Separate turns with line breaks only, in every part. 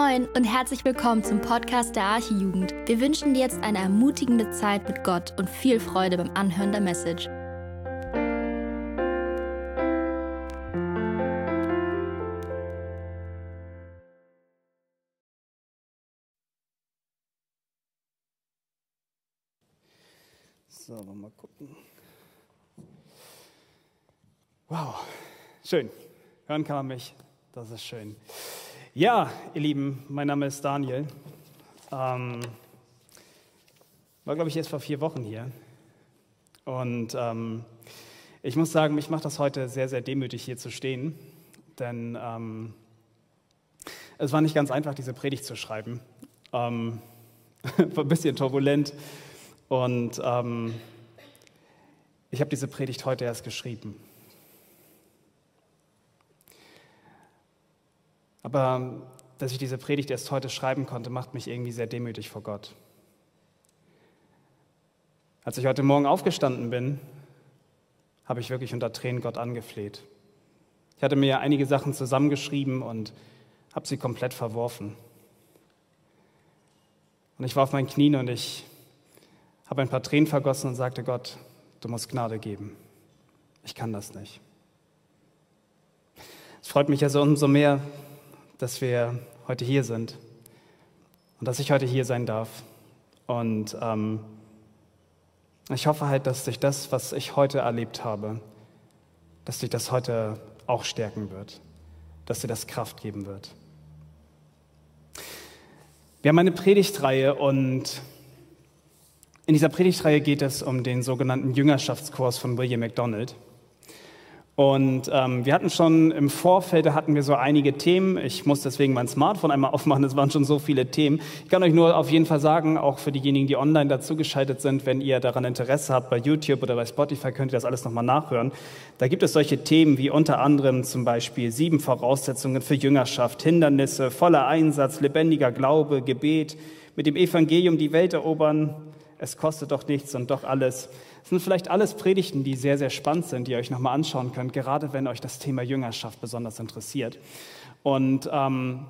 Moin und herzlich willkommen zum Podcast der Archijugend. Wir wünschen dir jetzt eine ermutigende Zeit mit Gott und viel Freude beim Anhören der Message.
So, mal gucken. Wow, schön. Hören kann man mich. Das ist schön. Ja, ihr Lieben, mein Name ist Daniel. Ähm, war, glaube ich, erst vor vier Wochen hier. Und ähm, ich muss sagen, mich macht das heute sehr, sehr demütig, hier zu stehen. Denn ähm, es war nicht ganz einfach, diese Predigt zu schreiben. Ähm, war ein bisschen turbulent. Und ähm, ich habe diese Predigt heute erst geschrieben. Aber dass ich diese Predigt erst heute schreiben konnte, macht mich irgendwie sehr demütig vor Gott. Als ich heute Morgen aufgestanden bin, habe ich wirklich unter Tränen Gott angefleht. Ich hatte mir einige Sachen zusammengeschrieben und habe sie komplett verworfen. Und ich war auf meinen Knien und ich habe ein paar Tränen vergossen und sagte, Gott, du musst Gnade geben. Ich kann das nicht. Es freut mich also umso mehr, dass wir heute hier sind und dass ich heute hier sein darf. Und ähm, ich hoffe halt, dass sich das, was ich heute erlebt habe, dass sich das heute auch stärken wird, dass dir das Kraft geben wird. Wir haben eine Predigtreihe und in dieser Predigtreihe geht es um den sogenannten Jüngerschaftskurs von William MacDonald. Und ähm, wir hatten schon im Vorfeld, da hatten wir so einige Themen. Ich muss deswegen mein Smartphone einmal aufmachen, es waren schon so viele Themen. Ich kann euch nur auf jeden Fall sagen, auch für diejenigen, die online dazugeschaltet sind, wenn ihr daran Interesse habt, bei YouTube oder bei Spotify könnt ihr das alles nochmal nachhören. Da gibt es solche Themen wie unter anderem zum Beispiel sieben Voraussetzungen für Jüngerschaft, Hindernisse, voller Einsatz, lebendiger Glaube, Gebet, mit dem Evangelium die Welt erobern, es kostet doch nichts und doch alles. Das sind vielleicht alles Predigten, die sehr, sehr spannend sind, die ihr euch nochmal anschauen könnt, gerade wenn euch das Thema Jüngerschaft besonders interessiert. Und ähm,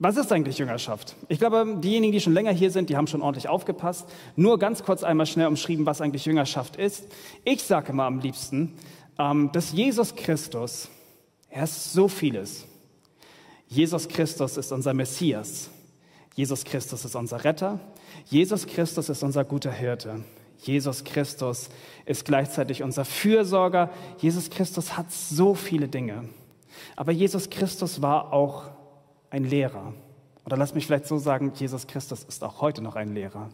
was ist eigentlich Jüngerschaft? Ich glaube, diejenigen, die schon länger hier sind, die haben schon ordentlich aufgepasst. Nur ganz kurz einmal schnell umschrieben, was eigentlich Jüngerschaft ist. Ich sage immer am liebsten, ähm, dass Jesus Christus, er ist so vieles. Jesus Christus ist unser Messias. Jesus Christus ist unser Retter. Jesus Christus ist unser guter Hirte. Jesus Christus ist gleichzeitig unser Fürsorger. Jesus Christus hat so viele Dinge. Aber Jesus Christus war auch ein Lehrer. Oder lass mich vielleicht so sagen, Jesus Christus ist auch heute noch ein Lehrer.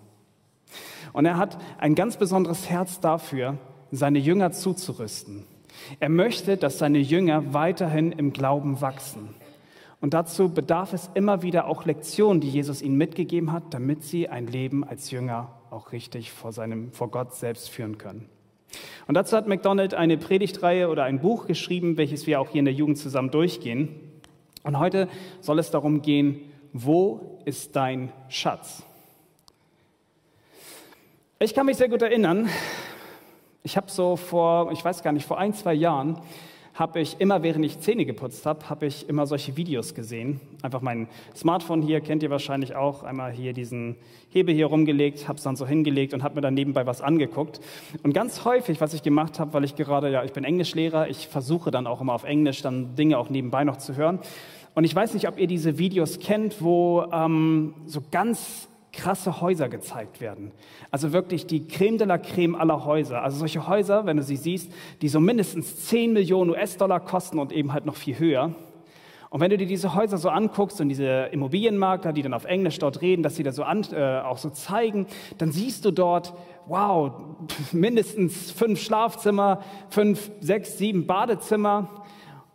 Und er hat ein ganz besonderes Herz dafür, seine Jünger zuzurüsten. Er möchte, dass seine Jünger weiterhin im Glauben wachsen. Und dazu bedarf es immer wieder auch Lektionen, die Jesus ihnen mitgegeben hat, damit sie ein Leben als Jünger auch richtig vor, seinem, vor Gott selbst führen können. Und dazu hat McDonald eine Predigtreihe oder ein Buch geschrieben, welches wir auch hier in der Jugend zusammen durchgehen. Und heute soll es darum gehen, wo ist dein Schatz? Ich kann mich sehr gut erinnern, ich habe so vor, ich weiß gar nicht, vor ein, zwei Jahren habe ich immer, während ich Zähne geputzt habe, habe ich immer solche Videos gesehen. Einfach mein Smartphone hier, kennt ihr wahrscheinlich auch, einmal hier diesen Hebel hier rumgelegt, habe es dann so hingelegt und habe mir dann nebenbei was angeguckt. Und ganz häufig, was ich gemacht habe, weil ich gerade, ja, ich bin Englischlehrer, ich versuche dann auch immer auf Englisch dann Dinge auch nebenbei noch zu hören. Und ich weiß nicht, ob ihr diese Videos kennt, wo ähm, so ganz krasse Häuser gezeigt werden. Also wirklich die Creme de la Creme aller Häuser. Also solche Häuser, wenn du sie siehst, die so mindestens 10 Millionen US-Dollar kosten und eben halt noch viel höher. Und wenn du dir diese Häuser so anguckst und diese Immobilienmakler, die dann auf Englisch dort reden, dass sie da so an, äh, auch so zeigen, dann siehst du dort, wow, mindestens fünf Schlafzimmer, fünf, sechs, sieben Badezimmer.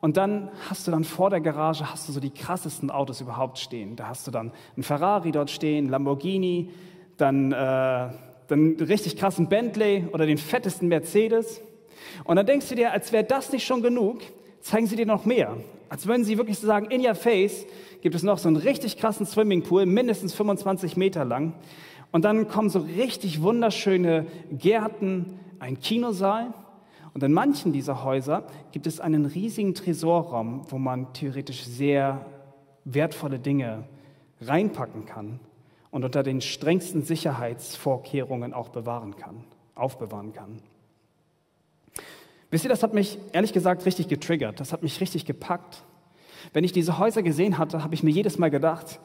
Und dann hast du dann vor der Garage hast du so die krassesten Autos überhaupt stehen. Da hast du dann einen Ferrari dort stehen, Lamborghini, dann, äh, dann richtig krassen Bentley oder den fettesten Mercedes. Und dann denkst du dir, als wäre das nicht schon genug, zeigen sie dir noch mehr. Als würden sie wirklich sagen, in your face gibt es noch so einen richtig krassen Swimmingpool, mindestens 25 Meter lang. Und dann kommen so richtig wunderschöne Gärten, ein Kinosaal und in manchen dieser Häuser gibt es einen riesigen Tresorraum, wo man theoretisch sehr wertvolle Dinge reinpacken kann und unter den strengsten Sicherheitsvorkehrungen auch bewahren kann, aufbewahren kann. Wisst ihr, das hat mich ehrlich gesagt richtig getriggert, das hat mich richtig gepackt. Wenn ich diese Häuser gesehen hatte, habe ich mir jedes Mal gedacht,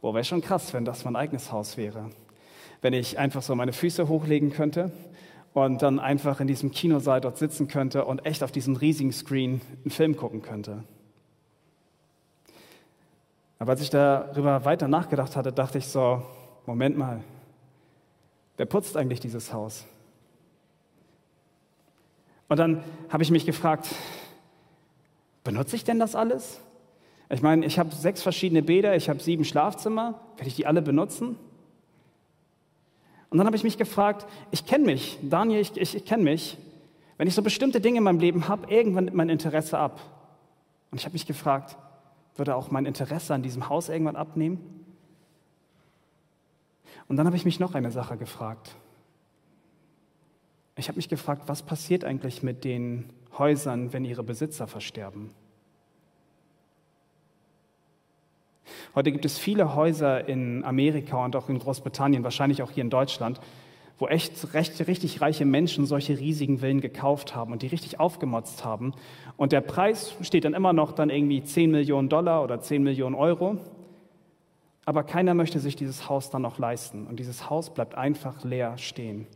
boah, wäre schon krass, wenn das mein eigenes Haus wäre. Wenn ich einfach so meine Füße hochlegen könnte und dann einfach in diesem Kinosaal dort sitzen könnte und echt auf diesem riesigen Screen einen Film gucken könnte. Aber als ich darüber weiter nachgedacht hatte, dachte ich so, Moment mal, wer putzt eigentlich dieses Haus? Und dann habe ich mich gefragt, benutze ich denn das alles? Ich meine, ich habe sechs verschiedene Bäder, ich habe sieben Schlafzimmer, werde ich die alle benutzen? Und dann habe ich mich gefragt, ich kenne mich, Daniel, ich, ich, ich kenne mich. Wenn ich so bestimmte Dinge in meinem Leben habe, irgendwann nimmt mein Interesse ab. Und ich habe mich gefragt, würde auch mein Interesse an diesem Haus irgendwann abnehmen? Und dann habe ich mich noch eine Sache gefragt. Ich habe mich gefragt, was passiert eigentlich mit den Häusern, wenn ihre Besitzer versterben? Heute gibt es viele Häuser in Amerika und auch in Großbritannien, wahrscheinlich auch hier in Deutschland, wo echt recht, richtig reiche Menschen solche riesigen Villen gekauft haben und die richtig aufgemotzt haben. Und der Preis steht dann immer noch dann irgendwie 10 Millionen Dollar oder 10 Millionen Euro. Aber keiner möchte sich dieses Haus dann noch leisten. Und dieses Haus bleibt einfach leer stehen.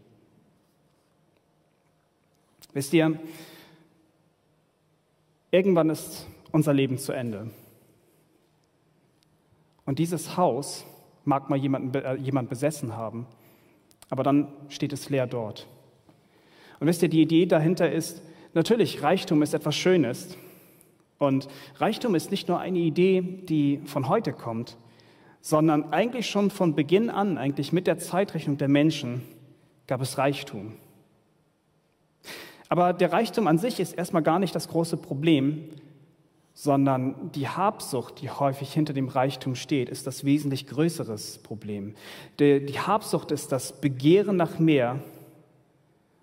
Wisst ihr, irgendwann ist unser Leben zu Ende. Und dieses Haus mag mal jemand, äh, jemand besessen haben, aber dann steht es leer dort. Und wisst ihr, die Idee dahinter ist, natürlich, Reichtum ist etwas Schönes. Und Reichtum ist nicht nur eine Idee, die von heute kommt, sondern eigentlich schon von Beginn an, eigentlich mit der Zeitrechnung der Menschen, gab es Reichtum. Aber der Reichtum an sich ist erstmal gar nicht das große Problem, sondern die Habsucht, die häufig hinter dem Reichtum steht, ist das wesentlich größeres Problem. Die Habsucht ist das Begehren nach mehr.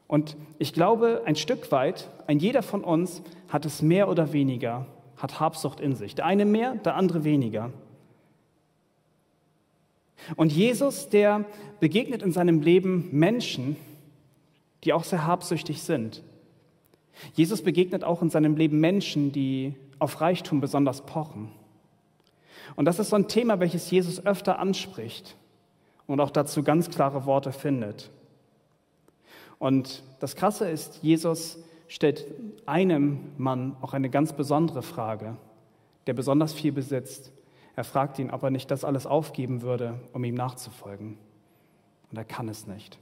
Und ich glaube, ein Stück weit, ein jeder von uns hat es mehr oder weniger, hat Habsucht in sich. Der eine mehr, der andere weniger. Und Jesus, der begegnet in seinem Leben Menschen, die auch sehr habsüchtig sind. Jesus begegnet auch in seinem Leben Menschen, die auf Reichtum besonders pochen. Und das ist so ein Thema, welches Jesus öfter anspricht und auch dazu ganz klare Worte findet. Und das Krasse ist, Jesus stellt einem Mann auch eine ganz besondere Frage, der besonders viel besitzt. Er fragt ihn, ob er nicht das alles aufgeben würde, um ihm nachzufolgen. Und er kann es nicht.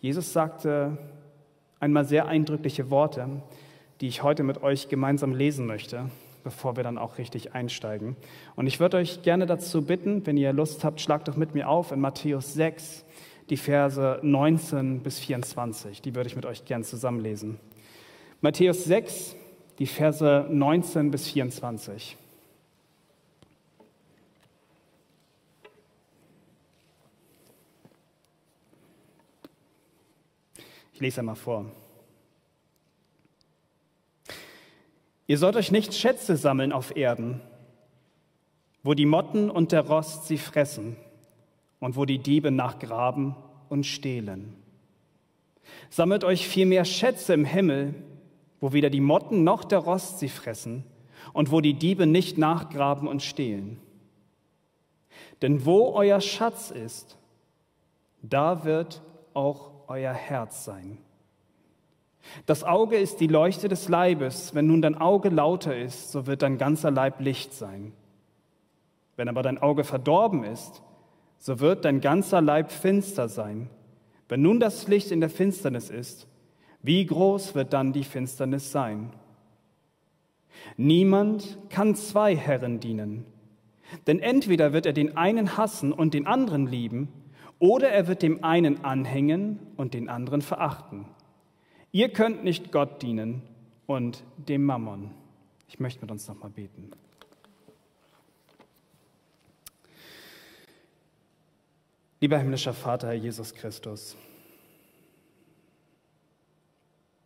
Jesus sagte einmal sehr eindrückliche Worte, die ich heute mit euch gemeinsam lesen möchte, bevor wir dann auch richtig einsteigen. Und ich würde euch gerne dazu bitten, wenn ihr Lust habt, schlagt doch mit mir auf in Matthäus 6, die Verse 19 bis 24. Die würde ich mit euch gerne zusammenlesen. Matthäus 6, die Verse 19 bis 24. Ich lese einmal vor. Ihr sollt euch nicht Schätze sammeln auf Erden, wo die Motten und der Rost sie fressen und wo die Diebe nachgraben und stehlen. Sammelt euch vielmehr Schätze im Himmel, wo weder die Motten noch der Rost sie fressen und wo die Diebe nicht nachgraben und stehlen. Denn wo euer Schatz ist, da wird auch euer Herz sein. Das Auge ist die Leuchte des Leibes. Wenn nun dein Auge lauter ist, so wird dein ganzer Leib Licht sein. Wenn aber dein Auge verdorben ist, so wird dein ganzer Leib finster sein. Wenn nun das Licht in der Finsternis ist, wie groß wird dann die Finsternis sein? Niemand kann zwei Herren dienen, denn entweder wird er den einen hassen und den anderen lieben, oder er wird dem einen anhängen und den anderen verachten. Ihr könnt nicht Gott dienen und dem Mammon. Ich möchte mit uns nochmal beten. Lieber himmlischer Vater, Herr Jesus Christus,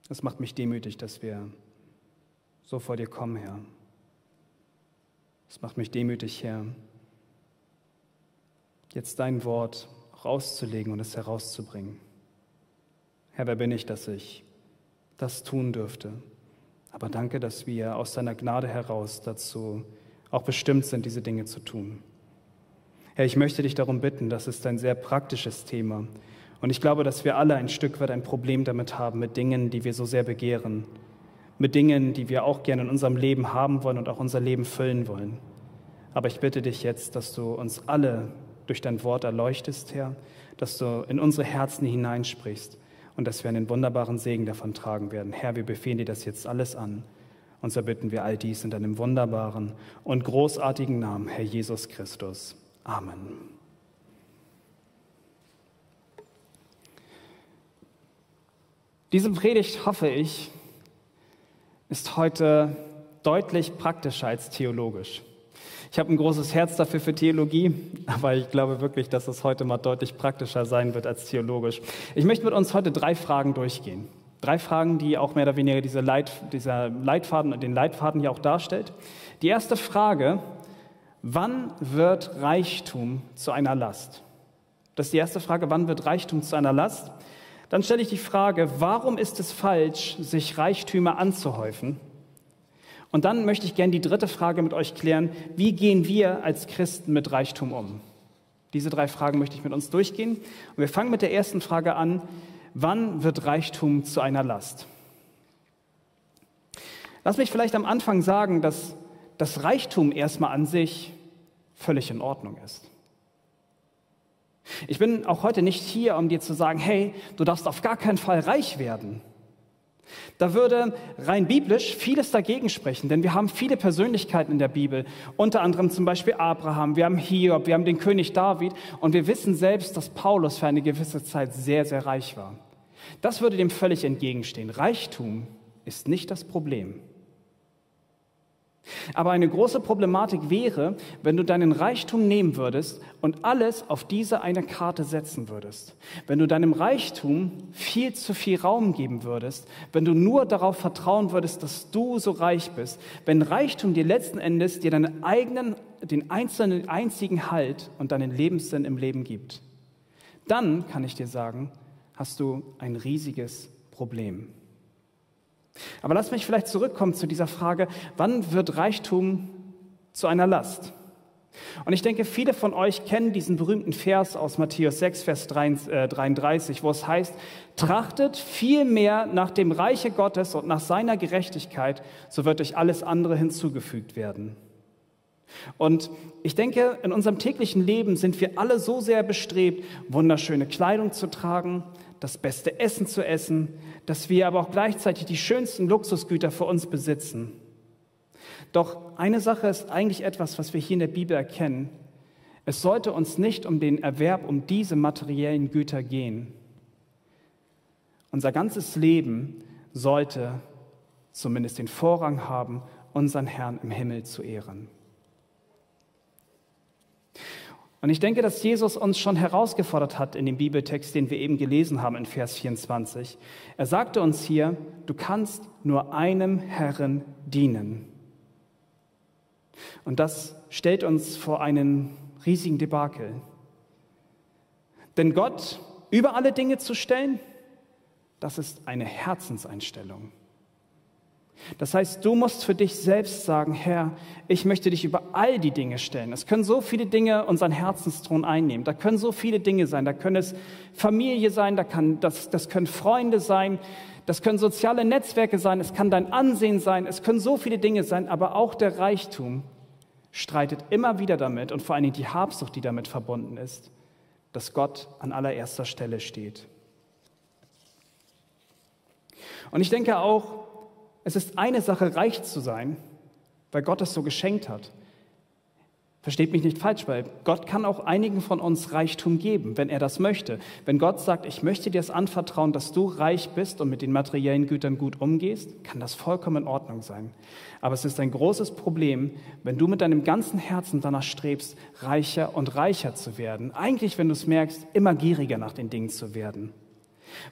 es macht mich demütig, dass wir so vor dir kommen, Herr. Es macht mich demütig, Herr, jetzt dein Wort rauszulegen und es herauszubringen. Herr, wer bin ich, dass ich das tun dürfte? Aber danke, dass wir aus deiner Gnade heraus dazu auch bestimmt sind, diese Dinge zu tun. Herr, ich möchte dich darum bitten, das ist ein sehr praktisches Thema. Und ich glaube, dass wir alle ein Stück weit ein Problem damit haben, mit Dingen, die wir so sehr begehren, mit Dingen, die wir auch gerne in unserem Leben haben wollen und auch unser Leben füllen wollen. Aber ich bitte dich jetzt, dass du uns alle durch dein Wort erleuchtest, Herr, dass du in unsere Herzen hineinsprichst und dass wir einen wunderbaren Segen davon tragen werden. Herr, wir befehlen dir das jetzt alles an. Und so bitten wir all dies in deinem wunderbaren und großartigen Namen, Herr Jesus Christus. Amen. Diese Predigt, hoffe ich, ist heute deutlich praktischer als theologisch. Ich habe ein großes Herz dafür für Theologie, aber ich glaube wirklich, dass es heute mal deutlich praktischer sein wird als theologisch. Ich möchte mit uns heute drei Fragen durchgehen. Drei Fragen, die auch mehr oder weniger diese Leit, dieser Leitfaden und den Leitfaden hier auch darstellt. Die erste Frage, wann wird Reichtum zu einer Last? Das ist die erste Frage, wann wird Reichtum zu einer Last? Dann stelle ich die Frage, warum ist es falsch, sich Reichtümer anzuhäufen? Und dann möchte ich gerne die dritte Frage mit euch klären, wie gehen wir als Christen mit Reichtum um? Diese drei Fragen möchte ich mit uns durchgehen. Und wir fangen mit der ersten Frage an, wann wird Reichtum zu einer Last? Lass mich vielleicht am Anfang sagen, dass das Reichtum erstmal an sich völlig in Ordnung ist. Ich bin auch heute nicht hier, um dir zu sagen, hey, du darfst auf gar keinen Fall reich werden. Da würde rein biblisch vieles dagegen sprechen, denn wir haben viele Persönlichkeiten in der Bibel, unter anderem zum Beispiel Abraham, wir haben Hiob, wir haben den König David und wir wissen selbst, dass Paulus für eine gewisse Zeit sehr, sehr reich war. Das würde dem völlig entgegenstehen. Reichtum ist nicht das Problem. Aber eine große Problematik wäre, wenn du deinen Reichtum nehmen würdest und alles auf diese eine Karte setzen würdest. Wenn du deinem Reichtum viel zu viel Raum geben würdest, wenn du nur darauf vertrauen würdest, dass du so reich bist, wenn Reichtum dir letzten Endes dir deinen eigenen, den einzelnen, einzigen Halt und deinen Lebenssinn im Leben gibt, dann kann ich dir sagen, hast du ein riesiges Problem. Aber lass mich vielleicht zurückkommen zu dieser Frage, wann wird Reichtum zu einer Last? Und ich denke, viele von euch kennen diesen berühmten Vers aus Matthäus 6, Vers 33, äh, wo es heißt, trachtet vielmehr nach dem Reiche Gottes und nach seiner Gerechtigkeit, so wird euch alles andere hinzugefügt werden. Und ich denke, in unserem täglichen Leben sind wir alle so sehr bestrebt, wunderschöne Kleidung zu tragen, das beste Essen zu essen, dass wir aber auch gleichzeitig die schönsten Luxusgüter für uns besitzen. Doch eine Sache ist eigentlich etwas, was wir hier in der Bibel erkennen. Es sollte uns nicht um den Erwerb, um diese materiellen Güter gehen. Unser ganzes Leben sollte zumindest den Vorrang haben, unseren Herrn im Himmel zu ehren. Und ich denke, dass Jesus uns schon herausgefordert hat in dem Bibeltext, den wir eben gelesen haben in Vers 24. Er sagte uns hier, du kannst nur einem Herrn dienen. Und das stellt uns vor einen riesigen Debakel. Denn Gott über alle Dinge zu stellen, das ist eine Herzenseinstellung. Das heißt, du musst für dich selbst sagen, Herr, ich möchte dich über all die Dinge stellen. Es können so viele Dinge unseren Herzensthron einnehmen. Da können so viele Dinge sein. Da können es Familie sein, da kann, das, das können Freunde sein, das können soziale Netzwerke sein, es kann dein Ansehen sein, es können so viele Dinge sein, aber auch der Reichtum streitet immer wieder damit und vor allen Dingen die Habsucht, die damit verbunden ist, dass Gott an allererster Stelle steht. Und ich denke auch, es ist eine Sache, reich zu sein, weil Gott es so geschenkt hat. Versteht mich nicht falsch, weil Gott kann auch einigen von uns Reichtum geben, wenn er das möchte. Wenn Gott sagt, ich möchte dir das anvertrauen, dass du reich bist und mit den materiellen Gütern gut umgehst, kann das vollkommen in Ordnung sein. Aber es ist ein großes Problem, wenn du mit deinem ganzen Herzen danach strebst, reicher und reicher zu werden. Eigentlich, wenn du es merkst, immer gieriger nach den Dingen zu werden.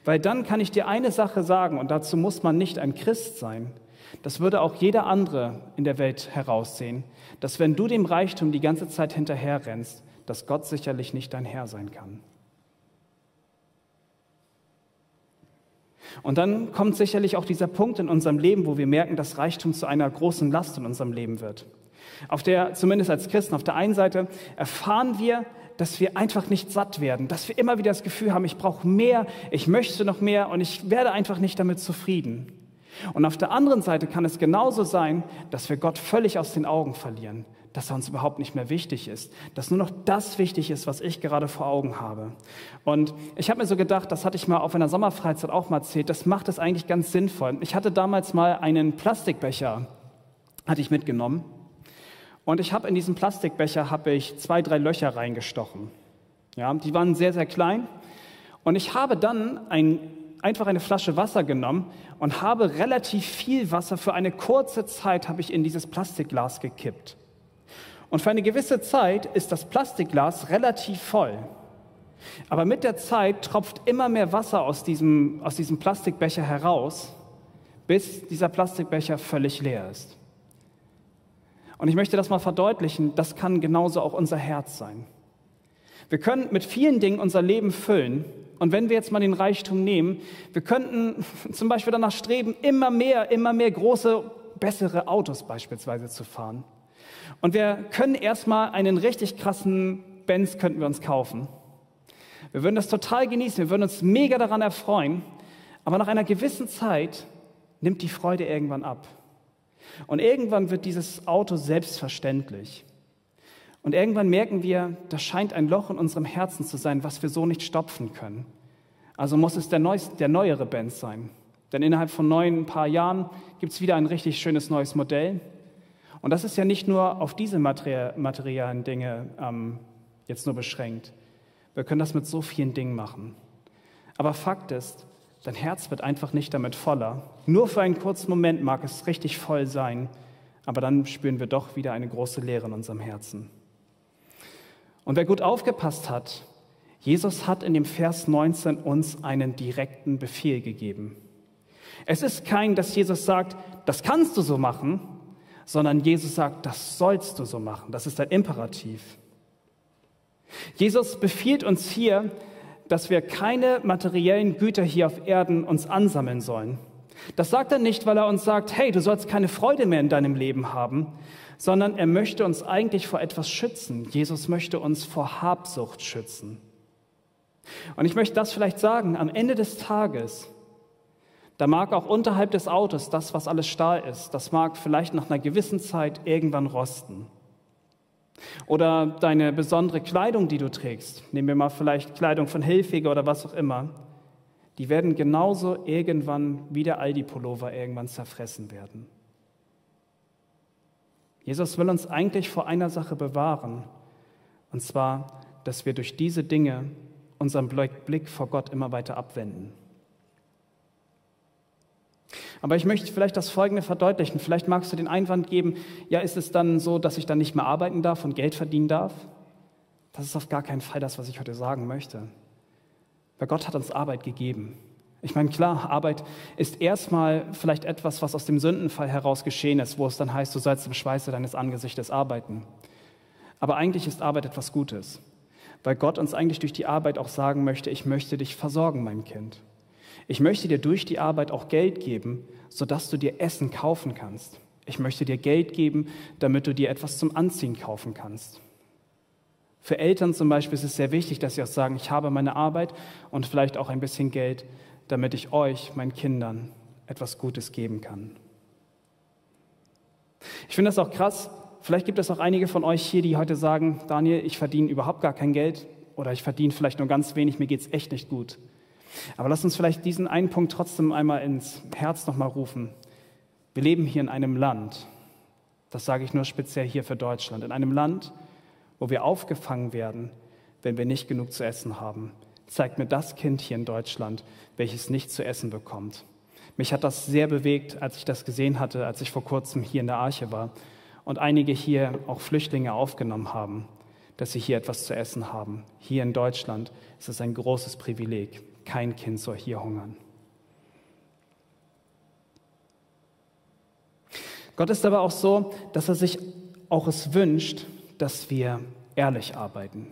Weil dann kann ich dir eine Sache sagen, und dazu muss man nicht ein Christ sein. das würde auch jeder andere in der Welt heraussehen, dass wenn du dem Reichtum die ganze Zeit hinterherrennst, dass Gott sicherlich nicht dein Herr sein kann. Und dann kommt sicherlich auch dieser Punkt in unserem Leben, wo wir merken, dass Reichtum zu einer großen Last in unserem Leben wird. Auf der, zumindest als Christen, auf der einen Seite erfahren wir, dass wir einfach nicht satt werden, dass wir immer wieder das Gefühl haben, ich brauche mehr, ich möchte noch mehr und ich werde einfach nicht damit zufrieden. Und auf der anderen Seite kann es genauso sein, dass wir Gott völlig aus den Augen verlieren, dass er uns überhaupt nicht mehr wichtig ist, dass nur noch das wichtig ist, was ich gerade vor Augen habe. Und ich habe mir so gedacht, das hatte ich mal auf einer Sommerfreizeit auch mal erzählt, das macht es eigentlich ganz sinnvoll. Ich hatte damals mal einen Plastikbecher, hatte ich mitgenommen. Und ich habe in diesen Plastikbecher habe ich zwei, drei Löcher reingestochen. Ja, die waren sehr, sehr klein. Und ich habe dann ein, einfach eine Flasche Wasser genommen und habe relativ viel Wasser für eine kurze Zeit habe ich in dieses Plastikglas gekippt. Und für eine gewisse Zeit ist das Plastikglas relativ voll. Aber mit der Zeit tropft immer mehr Wasser aus diesem, aus diesem Plastikbecher heraus, bis dieser Plastikbecher völlig leer ist. Und ich möchte das mal verdeutlichen, das kann genauso auch unser Herz sein. Wir können mit vielen Dingen unser Leben füllen. Und wenn wir jetzt mal den Reichtum nehmen, wir könnten zum Beispiel danach streben, immer mehr, immer mehr große, bessere Autos beispielsweise zu fahren. Und wir können erstmal einen richtig krassen Benz könnten wir uns kaufen. Wir würden das total genießen, wir würden uns mega daran erfreuen, aber nach einer gewissen Zeit nimmt die Freude irgendwann ab. Und irgendwann wird dieses Auto selbstverständlich. Und irgendwann merken wir, da scheint ein Loch in unserem Herzen zu sein, was wir so nicht stopfen können. Also muss es der, neueste, der neuere Benz sein. Denn innerhalb von neun paar Jahren gibt es wieder ein richtig schönes neues Modell. Und das ist ja nicht nur auf diese materiellen Dinge ähm, jetzt nur beschränkt. Wir können das mit so vielen Dingen machen. Aber Fakt ist, dein Herz wird einfach nicht damit voller. Nur für einen kurzen Moment mag es richtig voll sein, aber dann spüren wir doch wieder eine große Leere in unserem Herzen. Und wer gut aufgepasst hat, Jesus hat in dem Vers 19 uns einen direkten Befehl gegeben. Es ist kein, dass Jesus sagt, das kannst du so machen, sondern Jesus sagt, das sollst du so machen. Das ist ein Imperativ. Jesus befiehlt uns hier, dass wir keine materiellen Güter hier auf Erden uns ansammeln sollen. Das sagt er nicht, weil er uns sagt, hey, du sollst keine Freude mehr in deinem Leben haben, sondern er möchte uns eigentlich vor etwas schützen. Jesus möchte uns vor Habsucht schützen. Und ich möchte das vielleicht sagen, am Ende des Tages da mag auch unterhalb des Autos das, was alles Stahl ist, das mag vielleicht nach einer gewissen Zeit irgendwann rosten. Oder deine besondere Kleidung, die du trägst, nehmen wir mal vielleicht Kleidung von Hilfiger oder was auch immer, die werden genauso irgendwann wie der Aldi-Pullover irgendwann zerfressen werden. Jesus will uns eigentlich vor einer Sache bewahren, und zwar, dass wir durch diese Dinge unseren Blick vor Gott immer weiter abwenden. Aber ich möchte vielleicht das Folgende verdeutlichen. Vielleicht magst du den Einwand geben, ja, ist es dann so, dass ich dann nicht mehr arbeiten darf und Geld verdienen darf? Das ist auf gar keinen Fall das, was ich heute sagen möchte. Weil Gott hat uns Arbeit gegeben. Ich meine, klar, Arbeit ist erstmal vielleicht etwas, was aus dem Sündenfall heraus geschehen ist, wo es dann heißt, du sollst im Schweiße deines Angesichtes arbeiten. Aber eigentlich ist Arbeit etwas Gutes, weil Gott uns eigentlich durch die Arbeit auch sagen möchte, ich möchte dich versorgen, mein Kind. Ich möchte dir durch die Arbeit auch Geld geben, sodass du dir Essen kaufen kannst. Ich möchte dir Geld geben, damit du dir etwas zum Anziehen kaufen kannst. Für Eltern zum Beispiel ist es sehr wichtig, dass sie auch sagen, ich habe meine Arbeit und vielleicht auch ein bisschen Geld, damit ich euch, meinen Kindern, etwas Gutes geben kann. Ich finde das auch krass. Vielleicht gibt es auch einige von euch hier, die heute sagen, Daniel, ich verdiene überhaupt gar kein Geld oder ich verdiene vielleicht nur ganz wenig, mir geht es echt nicht gut. Aber lass uns vielleicht diesen einen Punkt trotzdem einmal ins Herz nochmal rufen. Wir leben hier in einem Land, das sage ich nur speziell hier für Deutschland, in einem Land, wo wir aufgefangen werden, wenn wir nicht genug zu essen haben. Zeigt mir das Kind hier in Deutschland, welches nicht zu essen bekommt. Mich hat das sehr bewegt, als ich das gesehen hatte, als ich vor kurzem hier in der Arche war und einige hier auch Flüchtlinge aufgenommen haben, dass sie hier etwas zu essen haben. Hier in Deutschland ist es ein großes Privileg kein Kind soll hier hungern. Gott ist aber auch so, dass er sich auch es wünscht, dass wir ehrlich arbeiten.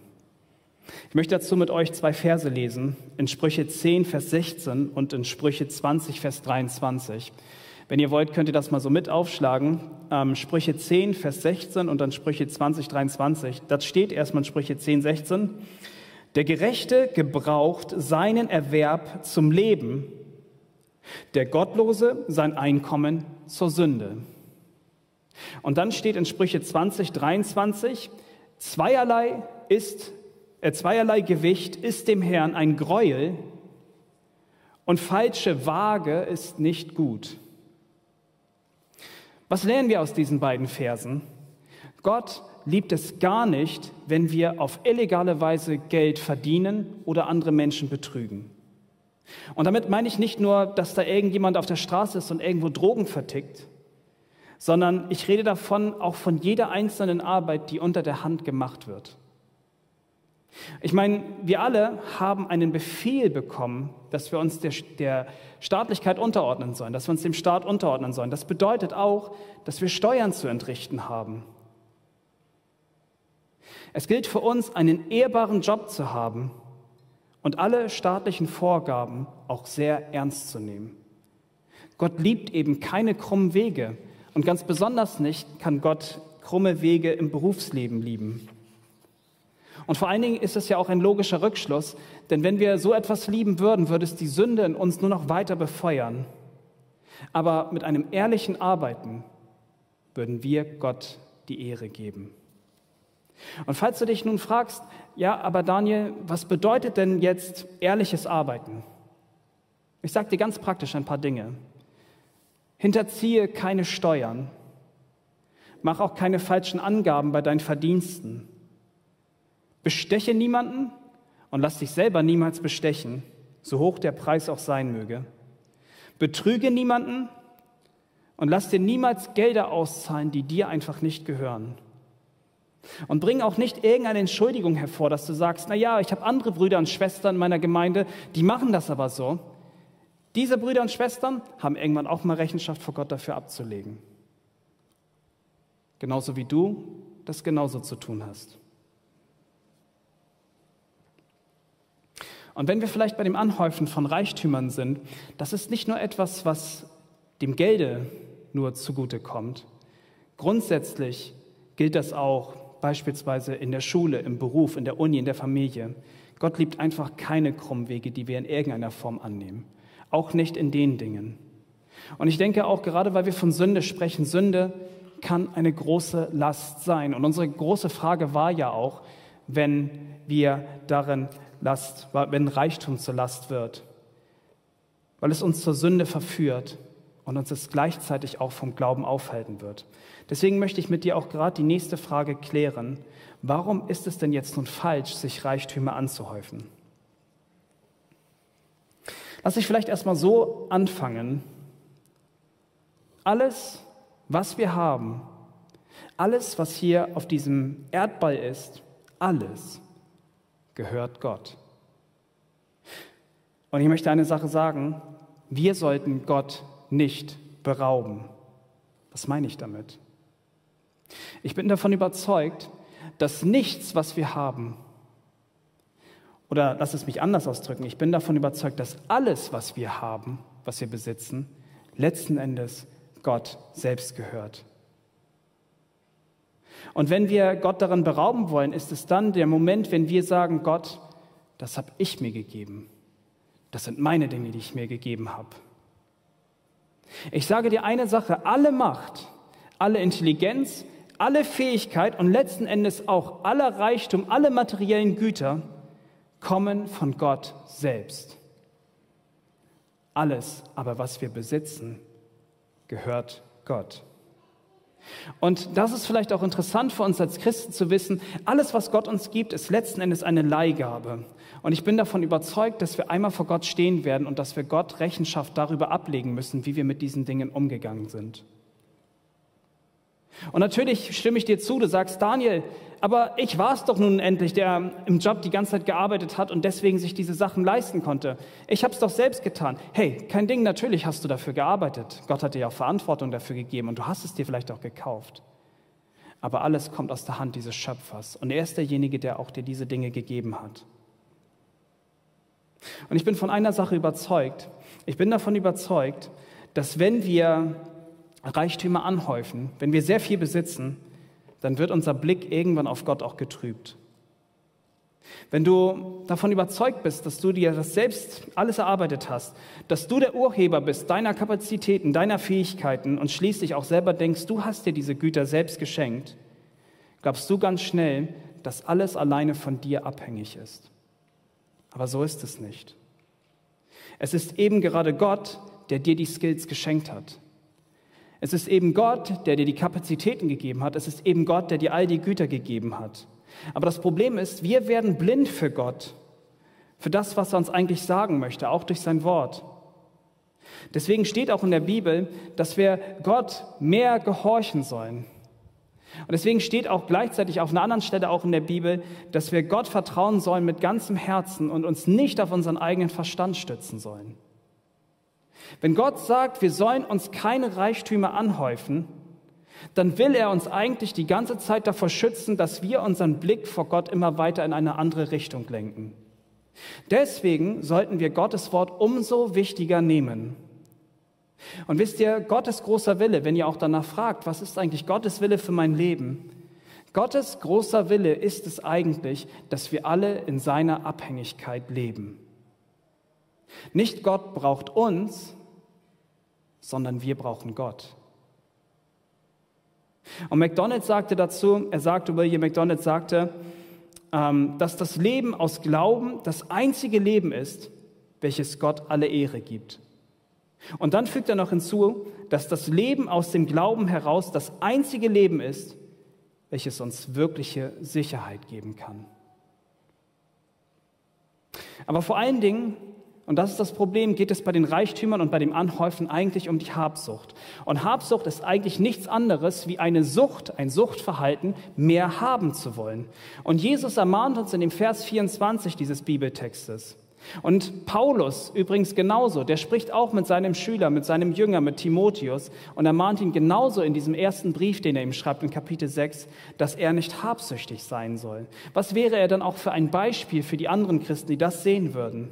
Ich möchte dazu mit euch zwei Verse lesen, in Sprüche 10, Vers 16 und in Sprüche 20, Vers 23. Wenn ihr wollt, könnt ihr das mal so mit aufschlagen. Ähm, Sprüche 10, Vers 16 und dann Sprüche 20, 23. Das steht erstmal in Sprüche 10, 16. Der Gerechte gebraucht seinen Erwerb zum Leben, der Gottlose sein Einkommen zur Sünde. Und dann steht in Sprüche 20, 23, zweierlei ist, äh, zweierlei Gewicht ist dem Herrn ein Gräuel und falsche Waage ist nicht gut. Was lernen wir aus diesen beiden Versen? Gott liebt es gar nicht, wenn wir auf illegale Weise Geld verdienen oder andere Menschen betrügen. Und damit meine ich nicht nur, dass da irgendjemand auf der Straße ist und irgendwo Drogen vertickt, sondern ich rede davon auch von jeder einzelnen Arbeit, die unter der Hand gemacht wird. Ich meine, wir alle haben einen Befehl bekommen, dass wir uns der, der, Staatlichkeit unterordnen sollen, dass wir uns dem Staat unterordnen sollen. Das bedeutet auch, dass wir Steuern zu entrichten haben. Es gilt für uns, einen ehrbaren Job zu haben und alle staatlichen Vorgaben auch sehr ernst zu nehmen. Gott liebt eben keine krummen Wege und ganz besonders nicht kann Gott krumme Wege im Berufsleben lieben. Und vor allen Dingen ist es ja auch ein logischer Rückschluss, denn wenn wir so etwas lieben würden, würde es die Sünde in uns nur noch weiter befeuern. Aber mit einem ehrlichen Arbeiten würden wir Gott die Ehre geben. Und falls du dich nun fragst, ja, aber Daniel, was bedeutet denn jetzt ehrliches Arbeiten? Ich sage dir ganz praktisch ein paar Dinge. Hinterziehe keine Steuern. Mach auch keine falschen Angaben bei deinen Verdiensten. Besteche niemanden und lass dich selber niemals bestechen, so hoch der Preis auch sein möge. Betrüge niemanden und lass dir niemals Gelder auszahlen, die dir einfach nicht gehören. Und bring auch nicht irgendeine Entschuldigung hervor, dass du sagst, na ja, ich habe andere Brüder und Schwestern in meiner Gemeinde, die machen das aber so. Diese Brüder und Schwestern haben irgendwann auch mal Rechenschaft vor Gott dafür abzulegen. Genauso wie du das genauso zu tun hast. Und wenn wir vielleicht bei dem Anhäufen von Reichtümern sind, das ist nicht nur etwas, was dem Gelde nur zugute kommt. Grundsätzlich gilt das auch beispielsweise in der Schule, im Beruf, in der Uni, in der Familie. Gott liebt einfach keine Krummwege, die wir in irgendeiner Form annehmen. Auch nicht in den Dingen. Und ich denke auch, gerade weil wir von Sünde sprechen, Sünde kann eine große Last sein. Und unsere große Frage war ja auch, wenn wir darin Last, wenn Reichtum zur Last wird, weil es uns zur Sünde verführt und uns es gleichzeitig auch vom Glauben aufhalten wird. Deswegen möchte ich mit dir auch gerade die nächste Frage klären. Warum ist es denn jetzt nun falsch, sich Reichtümer anzuhäufen? Lass ich vielleicht erstmal so anfangen. Alles, was wir haben, alles, was hier auf diesem Erdball ist, alles gehört Gott. Und ich möchte eine Sache sagen, wir sollten Gott nicht berauben. Was meine ich damit? Ich bin davon überzeugt, dass nichts, was wir haben, oder lass es mich anders ausdrücken, ich bin davon überzeugt, dass alles, was wir haben, was wir besitzen, letzten Endes Gott selbst gehört. Und wenn wir Gott daran berauben wollen, ist es dann der Moment, wenn wir sagen, Gott, das habe ich mir gegeben. Das sind meine Dinge, die ich mir gegeben habe. Ich sage dir eine Sache, alle Macht, alle Intelligenz, alle Fähigkeit und letzten Endes auch aller Reichtum, alle materiellen Güter kommen von Gott selbst. Alles aber, was wir besitzen, gehört Gott. Und das ist vielleicht auch interessant für uns als Christen zu wissen, alles, was Gott uns gibt, ist letzten Endes eine Leihgabe. Und ich bin davon überzeugt, dass wir einmal vor Gott stehen werden und dass wir Gott Rechenschaft darüber ablegen müssen, wie wir mit diesen Dingen umgegangen sind. Und natürlich stimme ich dir zu, du sagst, Daniel, aber ich war es doch nun endlich, der im Job die ganze Zeit gearbeitet hat und deswegen sich diese Sachen leisten konnte. Ich habe es doch selbst getan. Hey, kein Ding, natürlich hast du dafür gearbeitet. Gott hat dir auch Verantwortung dafür gegeben und du hast es dir vielleicht auch gekauft. Aber alles kommt aus der Hand dieses Schöpfers und er ist derjenige, der auch dir diese Dinge gegeben hat. Und ich bin von einer Sache überzeugt. Ich bin davon überzeugt, dass wenn wir Reichtümer anhäufen, wenn wir sehr viel besitzen, dann wird unser Blick irgendwann auf Gott auch getrübt. Wenn du davon überzeugt bist, dass du dir das selbst alles erarbeitet hast, dass du der Urheber bist deiner Kapazitäten, deiner Fähigkeiten und schließlich auch selber denkst, du hast dir diese Güter selbst geschenkt, glaubst du ganz schnell, dass alles alleine von dir abhängig ist. Aber so ist es nicht. Es ist eben gerade Gott, der dir die Skills geschenkt hat. Es ist eben Gott, der dir die Kapazitäten gegeben hat. Es ist eben Gott, der dir all die Güter gegeben hat. Aber das Problem ist, wir werden blind für Gott, für das, was er uns eigentlich sagen möchte, auch durch sein Wort. Deswegen steht auch in der Bibel, dass wir Gott mehr gehorchen sollen. Und deswegen steht auch gleichzeitig auf einer anderen Stelle auch in der Bibel, dass wir Gott vertrauen sollen mit ganzem Herzen und uns nicht auf unseren eigenen Verstand stützen sollen. Wenn Gott sagt, wir sollen uns keine Reichtümer anhäufen, dann will er uns eigentlich die ganze Zeit davor schützen, dass wir unseren Blick vor Gott immer weiter in eine andere Richtung lenken. Deswegen sollten wir Gottes Wort umso wichtiger nehmen. Und wisst ihr, Gottes großer Wille, wenn ihr auch danach fragt, was ist eigentlich Gottes Wille für mein Leben? Gottes großer Wille ist es eigentlich, dass wir alle in seiner Abhängigkeit leben. Nicht Gott braucht uns, sondern wir brauchen Gott. Und McDonald sagte dazu, er sagte, William McDonald sagte, dass das Leben aus Glauben das einzige Leben ist, welches Gott alle Ehre gibt. Und dann fügt er noch hinzu, dass das Leben aus dem Glauben heraus das einzige Leben ist, welches uns wirkliche Sicherheit geben kann. Aber vor allen Dingen und das ist das Problem, geht es bei den Reichtümern und bei dem Anhäufen eigentlich um die Habsucht. Und Habsucht ist eigentlich nichts anderes wie eine Sucht, ein Suchtverhalten, mehr haben zu wollen. Und Jesus ermahnt uns in dem Vers 24 dieses Bibeltextes. Und Paulus übrigens genauso, der spricht auch mit seinem Schüler, mit seinem Jünger, mit Timotheus und ermahnt ihn genauso in diesem ersten Brief, den er ihm schreibt in Kapitel 6, dass er nicht habsüchtig sein soll. Was wäre er dann auch für ein Beispiel für die anderen Christen, die das sehen würden?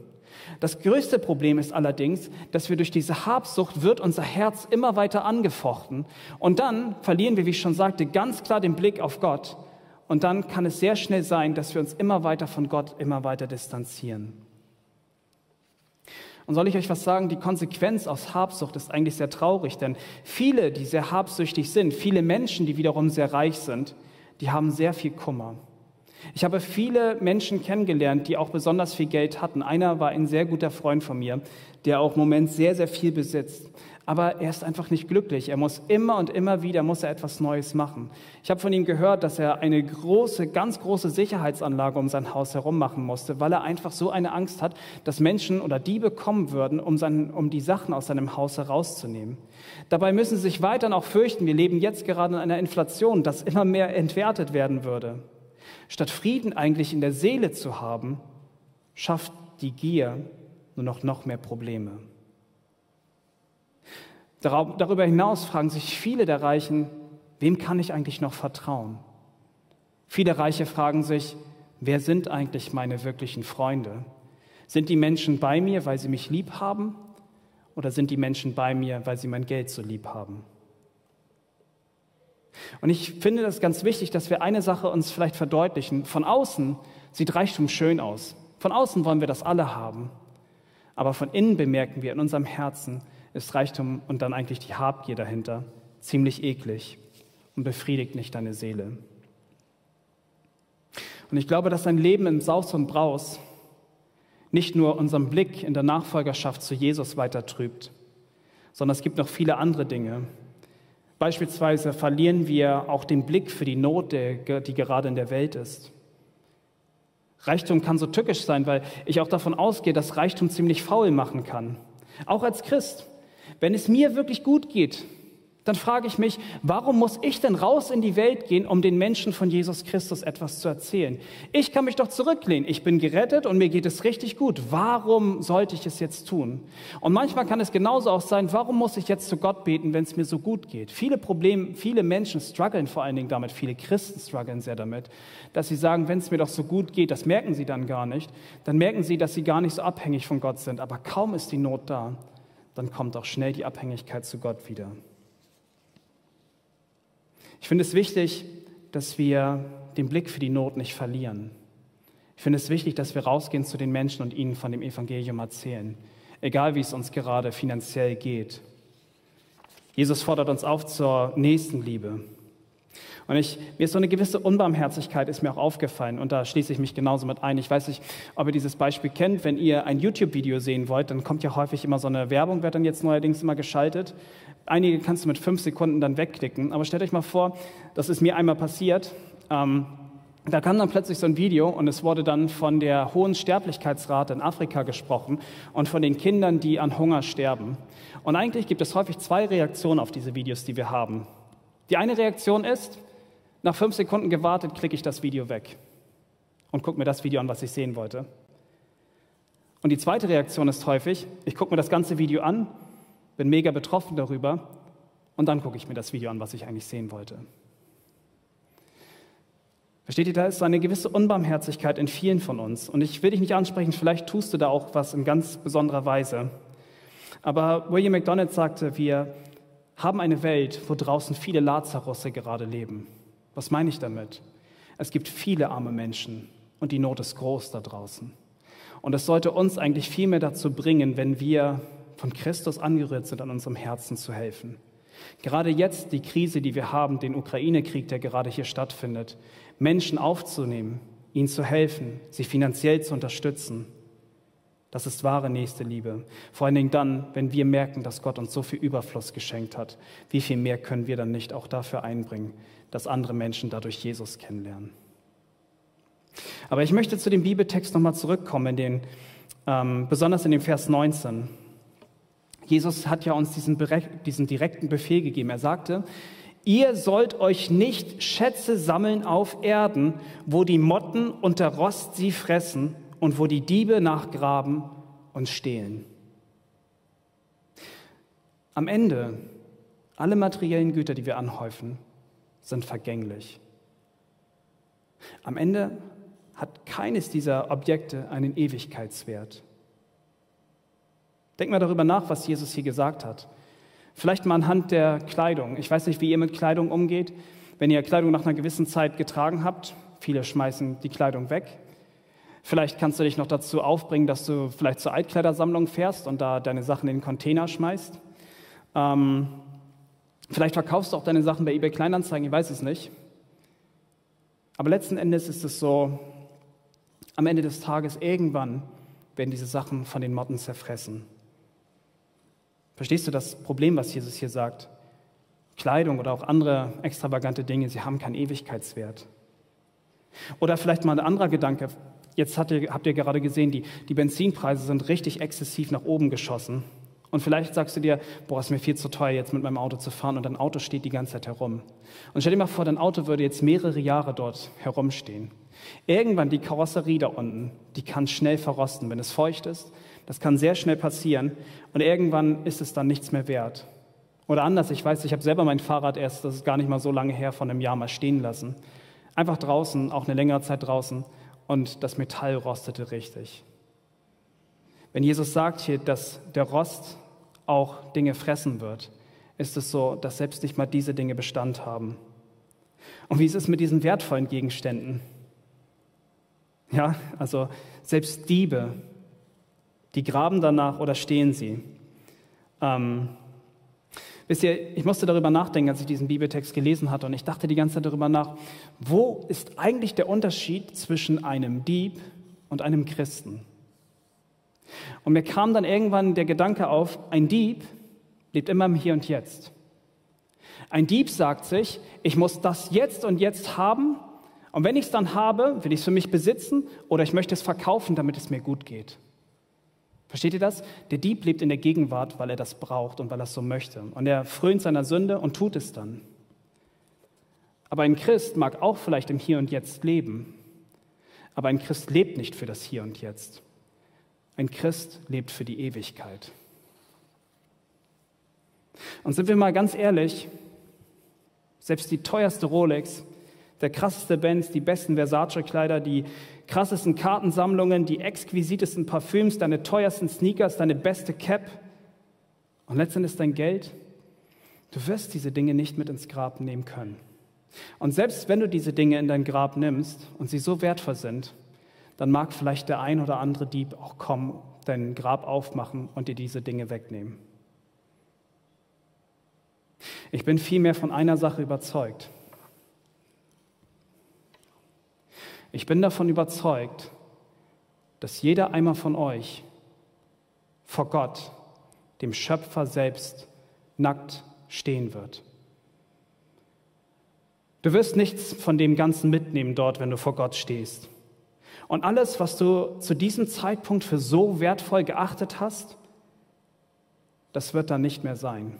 Das größte Problem ist allerdings, dass wir durch diese Habsucht wird unser Herz immer weiter angefochten und dann verlieren wir, wie ich schon sagte, ganz klar den Blick auf Gott und dann kann es sehr schnell sein, dass wir uns immer weiter von Gott immer weiter distanzieren. Und soll ich euch was sagen? Die Konsequenz aus Habsucht ist eigentlich sehr traurig, denn viele, die sehr habsüchtig sind, viele Menschen, die wiederum sehr reich sind, die haben sehr viel Kummer. Ich habe viele Menschen kennengelernt, die auch besonders viel Geld hatten. Einer war ein sehr guter Freund von mir, der auch im Moment sehr, sehr viel besitzt. Aber er ist einfach nicht glücklich. Er muss immer und immer wieder muss er etwas Neues machen. Ich habe von ihm gehört, dass er eine große, ganz große Sicherheitsanlage um sein Haus herum machen musste, weil er einfach so eine Angst hat, dass Menschen oder Diebe kommen würden, um, sein, um die Sachen aus seinem Haus herauszunehmen. Dabei müssen sie sich weiter auch fürchten. Wir leben jetzt gerade in einer Inflation, dass immer mehr entwertet werden würde. Statt Frieden eigentlich in der Seele zu haben, schafft die Gier nur noch noch mehr Probleme. Darüber hinaus fragen sich viele der Reichen, wem kann ich eigentlich noch vertrauen? Viele Reiche fragen sich, wer sind eigentlich meine wirklichen Freunde? Sind die Menschen bei mir, weil sie mich lieb haben? Oder sind die Menschen bei mir, weil sie mein Geld so lieb haben? Und ich finde das ganz wichtig, dass wir eine Sache uns vielleicht verdeutlichen. Von außen sieht Reichtum schön aus. Von außen wollen wir das alle haben. Aber von innen bemerken wir, in unserem Herzen ist Reichtum und dann eigentlich die Habgier dahinter ziemlich eklig und befriedigt nicht deine Seele. Und ich glaube, dass ein Leben im Saus und Braus nicht nur unseren Blick in der Nachfolgerschaft zu Jesus weiter trübt, sondern es gibt noch viele andere Dinge, Beispielsweise verlieren wir auch den Blick für die Not, die gerade in der Welt ist. Reichtum kann so tückisch sein, weil ich auch davon ausgehe, dass Reichtum ziemlich faul machen kann. Auch als Christ. Wenn es mir wirklich gut geht, dann frage ich mich, warum muss ich denn raus in die Welt gehen, um den Menschen von Jesus Christus etwas zu erzählen? Ich kann mich doch zurücklehnen. Ich bin gerettet und mir geht es richtig gut. Warum sollte ich es jetzt tun? Und manchmal kann es genauso auch sein, warum muss ich jetzt zu Gott beten, wenn es mir so gut geht? Viele Probleme, viele Menschen strugglen vor allen Dingen damit, viele Christen strugglen sehr damit, dass sie sagen, wenn es mir doch so gut geht, das merken sie dann gar nicht. Dann merken sie, dass sie gar nicht so abhängig von Gott sind. Aber kaum ist die Not da, dann kommt auch schnell die Abhängigkeit zu Gott wieder. Ich finde es wichtig, dass wir den Blick für die Not nicht verlieren. Ich finde es wichtig, dass wir rausgehen zu den Menschen und ihnen von dem Evangelium erzählen, egal wie es uns gerade finanziell geht. Jesus fordert uns auf zur Nächstenliebe. Und ich, mir ist so eine gewisse Unbarmherzigkeit ist mir auch aufgefallen und da schließe ich mich genauso mit ein. Ich weiß nicht, ob ihr dieses Beispiel kennt. Wenn ihr ein YouTube-Video sehen wollt, dann kommt ja häufig immer so eine Werbung, wird dann jetzt neuerdings immer geschaltet. Einige kannst du mit fünf Sekunden dann wegklicken. Aber stellt euch mal vor, das ist mir einmal passiert. Ähm, da kam dann plötzlich so ein Video und es wurde dann von der hohen Sterblichkeitsrate in Afrika gesprochen und von den Kindern, die an Hunger sterben. Und eigentlich gibt es häufig zwei Reaktionen auf diese Videos, die wir haben. Die eine Reaktion ist, nach fünf Sekunden gewartet, klicke ich das Video weg und gucke mir das Video an, was ich sehen wollte. Und die zweite Reaktion ist häufig, ich gucke mir das ganze Video an bin mega betroffen darüber und dann gucke ich mir das Video an, was ich eigentlich sehen wollte. Versteht ihr, da ist so eine gewisse Unbarmherzigkeit in vielen von uns. Und ich will dich nicht ansprechen, vielleicht tust du da auch was in ganz besonderer Weise. Aber William MacDonald sagte, wir haben eine Welt, wo draußen viele Lazarusse gerade leben. Was meine ich damit? Es gibt viele arme Menschen und die Not ist groß da draußen. Und es sollte uns eigentlich viel mehr dazu bringen, wenn wir von Christus angerührt sind, an unserem Herzen zu helfen. Gerade jetzt die Krise, die wir haben, den Ukraine-Krieg, der gerade hier stattfindet, Menschen aufzunehmen, ihnen zu helfen, sie finanziell zu unterstützen, das ist wahre nächste Liebe. Vor allen Dingen dann, wenn wir merken, dass Gott uns so viel Überfluss geschenkt hat. Wie viel mehr können wir dann nicht auch dafür einbringen, dass andere Menschen dadurch Jesus kennenlernen? Aber ich möchte zu dem Bibeltext nochmal zurückkommen, in den, ähm, besonders in dem Vers 19. Jesus hat ja uns diesen, diesen direkten Befehl gegeben. Er sagte, ihr sollt euch nicht Schätze sammeln auf Erden, wo die Motten und der Rost sie fressen und wo die Diebe nachgraben und stehlen. Am Ende, alle materiellen Güter, die wir anhäufen, sind vergänglich. Am Ende hat keines dieser Objekte einen Ewigkeitswert. Denk mal darüber nach, was Jesus hier gesagt hat. Vielleicht mal anhand der Kleidung. Ich weiß nicht, wie ihr mit Kleidung umgeht. Wenn ihr Kleidung nach einer gewissen Zeit getragen habt, viele schmeißen die Kleidung weg. Vielleicht kannst du dich noch dazu aufbringen, dass du vielleicht zur Altkleidersammlung fährst und da deine Sachen in den Container schmeißt. Ähm, vielleicht verkaufst du auch deine Sachen bei eBay Kleinanzeigen, ich weiß es nicht. Aber letzten Endes ist es so, am Ende des Tages irgendwann werden diese Sachen von den Motten zerfressen. Verstehst du das Problem, was Jesus hier sagt? Kleidung oder auch andere extravagante Dinge, sie haben keinen Ewigkeitswert. Oder vielleicht mal ein anderer Gedanke. Jetzt habt ihr, habt ihr gerade gesehen, die, die Benzinpreise sind richtig exzessiv nach oben geschossen. Und vielleicht sagst du dir, boah, ist mir viel zu teuer, jetzt mit meinem Auto zu fahren und dein Auto steht die ganze Zeit herum. Und stell dir mal vor, dein Auto würde jetzt mehrere Jahre dort herumstehen. Irgendwann die Karosserie da unten, die kann schnell verrosten, wenn es feucht ist, das kann sehr schnell passieren und irgendwann ist es dann nichts mehr wert. Oder anders, ich weiß, ich habe selber mein Fahrrad erst, das ist gar nicht mal so lange her, von einem Jahr mal stehen lassen. Einfach draußen, auch eine längere Zeit draußen und das Metall rostete richtig. Wenn Jesus sagt hier, dass der Rost auch Dinge fressen wird, ist es so, dass selbst nicht mal diese Dinge Bestand haben. Und wie ist es mit diesen wertvollen Gegenständen? Ja, also selbst Diebe die graben danach oder stehen sie? Ähm, wisst ihr, ich musste darüber nachdenken, als ich diesen Bibeltext gelesen hatte und ich dachte die ganze Zeit darüber nach, wo ist eigentlich der Unterschied zwischen einem Dieb und einem Christen? Und mir kam dann irgendwann der Gedanke auf, ein Dieb lebt immer im Hier und Jetzt. Ein Dieb sagt sich, ich muss das jetzt und jetzt haben und wenn ich es dann habe, will ich es für mich besitzen oder ich möchte es verkaufen, damit es mir gut geht. Versteht ihr das? Der Dieb lebt in der Gegenwart, weil er das braucht und weil er es so möchte. Und er frönt seiner Sünde und tut es dann. Aber ein Christ mag auch vielleicht im Hier und Jetzt leben. Aber ein Christ lebt nicht für das Hier und Jetzt. Ein Christ lebt für die Ewigkeit. Und sind wir mal ganz ehrlich, selbst die teuerste Rolex, der krasseste Benz, die besten Versace-Kleider, die krassesten Kartensammlungen, die exquisitesten Parfüms, deine teuersten Sneakers, deine beste Cap und letztendlich dein Geld, du wirst diese Dinge nicht mit ins Grab nehmen können. Und selbst wenn du diese Dinge in dein Grab nimmst und sie so wertvoll sind, dann mag vielleicht der ein oder andere Dieb auch kommen, dein Grab aufmachen und dir diese Dinge wegnehmen. Ich bin vielmehr von einer Sache überzeugt. Ich bin davon überzeugt, dass jeder einmal von euch vor Gott, dem Schöpfer selbst, nackt stehen wird. Du wirst nichts von dem Ganzen mitnehmen dort, wenn du vor Gott stehst. Und alles, was du zu diesem Zeitpunkt für so wertvoll geachtet hast, das wird dann nicht mehr sein.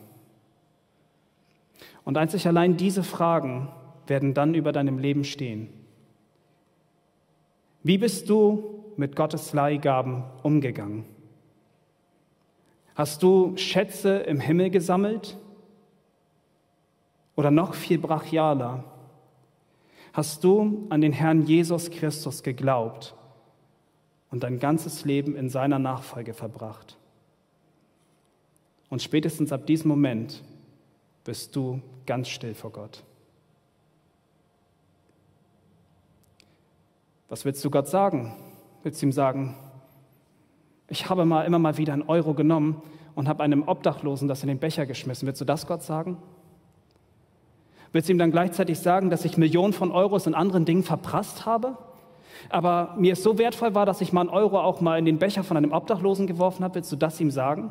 Und einzig allein diese Fragen werden dann über deinem Leben stehen. Wie bist du mit Gottes Leihgaben umgegangen? Hast du Schätze im Himmel gesammelt? Oder noch viel brachialer, Hast du an den Herrn Jesus Christus geglaubt und dein ganzes Leben in seiner Nachfolge verbracht? Und spätestens ab diesem Moment bist du ganz still vor Gott. Was willst du Gott sagen? Willst du ihm sagen, ich habe mal immer mal wieder einen Euro genommen und habe einem Obdachlosen das in den Becher geschmissen. Willst du das Gott sagen? Willst du ihm dann gleichzeitig sagen, dass ich Millionen von Euros in anderen Dingen verprasst habe? Aber mir es so wertvoll war, dass ich mal einen Euro auch mal in den Becher von einem Obdachlosen geworfen habe. Willst du das ihm sagen?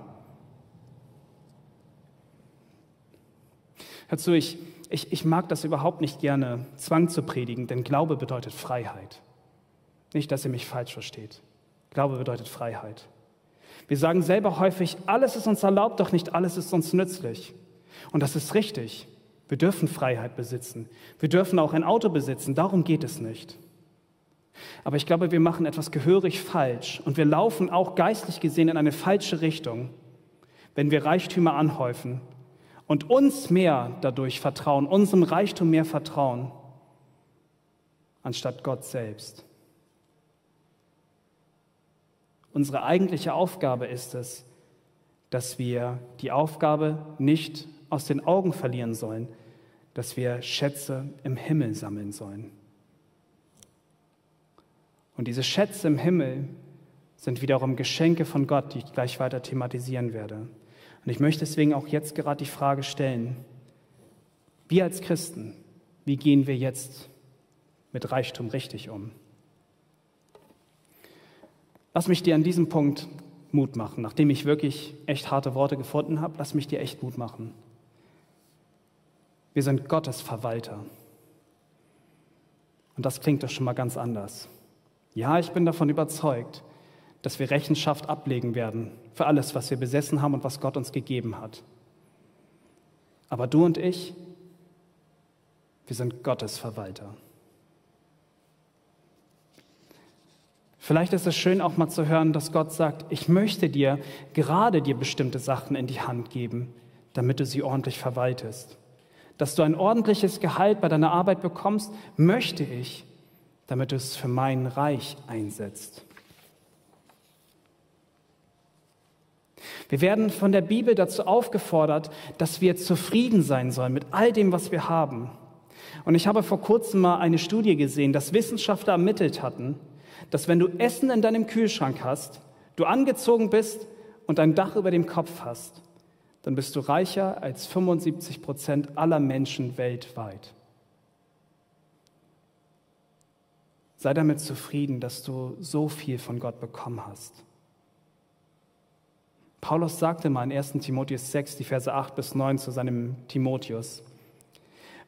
Hör zu, ich, ich, ich mag das überhaupt nicht gerne, Zwang zu predigen, denn Glaube bedeutet Freiheit. Nicht, dass ihr mich falsch versteht. Glaube bedeutet Freiheit. Wir sagen selber häufig, alles ist uns erlaubt, doch nicht alles ist uns nützlich. Und das ist richtig. Wir dürfen Freiheit besitzen. Wir dürfen auch ein Auto besitzen. Darum geht es nicht. Aber ich glaube, wir machen etwas gehörig falsch und wir laufen auch geistlich gesehen in eine falsche Richtung, wenn wir Reichtümer anhäufen und uns mehr dadurch vertrauen, unserem Reichtum mehr vertrauen, anstatt Gott selbst. Unsere eigentliche Aufgabe ist es, dass wir die Aufgabe nicht aus den Augen verlieren sollen, dass wir Schätze im Himmel sammeln sollen. Und diese Schätze im Himmel sind wiederum Geschenke von Gott, die ich gleich weiter thematisieren werde. Und ich möchte deswegen auch jetzt gerade die Frage stellen, wir als Christen, wie gehen wir jetzt mit Reichtum richtig um? Lass mich dir an diesem Punkt Mut machen, nachdem ich wirklich echt harte Worte gefunden habe, lass mich dir echt Mut machen. Wir sind Gottes Verwalter. Und das klingt doch schon mal ganz anders. Ja, ich bin davon überzeugt, dass wir Rechenschaft ablegen werden für alles, was wir besessen haben und was Gott uns gegeben hat. Aber du und ich, wir sind Gottes Verwalter. Vielleicht ist es schön auch mal zu hören, dass Gott sagt, ich möchte dir gerade dir bestimmte Sachen in die Hand geben, damit du sie ordentlich verwaltest dass du ein ordentliches Gehalt bei deiner Arbeit bekommst, möchte ich, damit du es für mein Reich einsetzt. Wir werden von der Bibel dazu aufgefordert, dass wir zufrieden sein sollen mit all dem, was wir haben. Und ich habe vor kurzem mal eine Studie gesehen, dass Wissenschaftler ermittelt hatten, dass wenn du Essen in deinem Kühlschrank hast, du angezogen bist und ein Dach über dem Kopf hast, dann bist du reicher als 75 Prozent aller Menschen weltweit. Sei damit zufrieden, dass du so viel von Gott bekommen hast. Paulus sagte mal in 1 Timotheus 6, die Verse 8 bis 9 zu seinem Timotheus,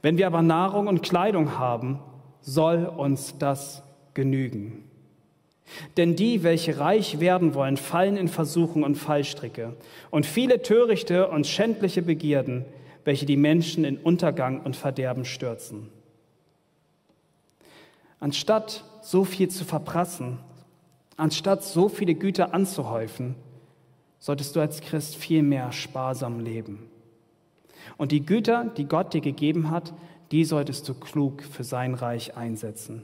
wenn wir aber Nahrung und Kleidung haben, soll uns das genügen. Denn die, welche reich werden wollen, fallen in Versuchung und Fallstricke und viele törichte und schändliche Begierden, welche die Menschen in Untergang und Verderben stürzen. Anstatt so viel zu verprassen, anstatt so viele Güter anzuhäufen, solltest du als Christ viel mehr sparsam leben. Und die Güter, die Gott dir gegeben hat, die solltest du klug für sein Reich einsetzen.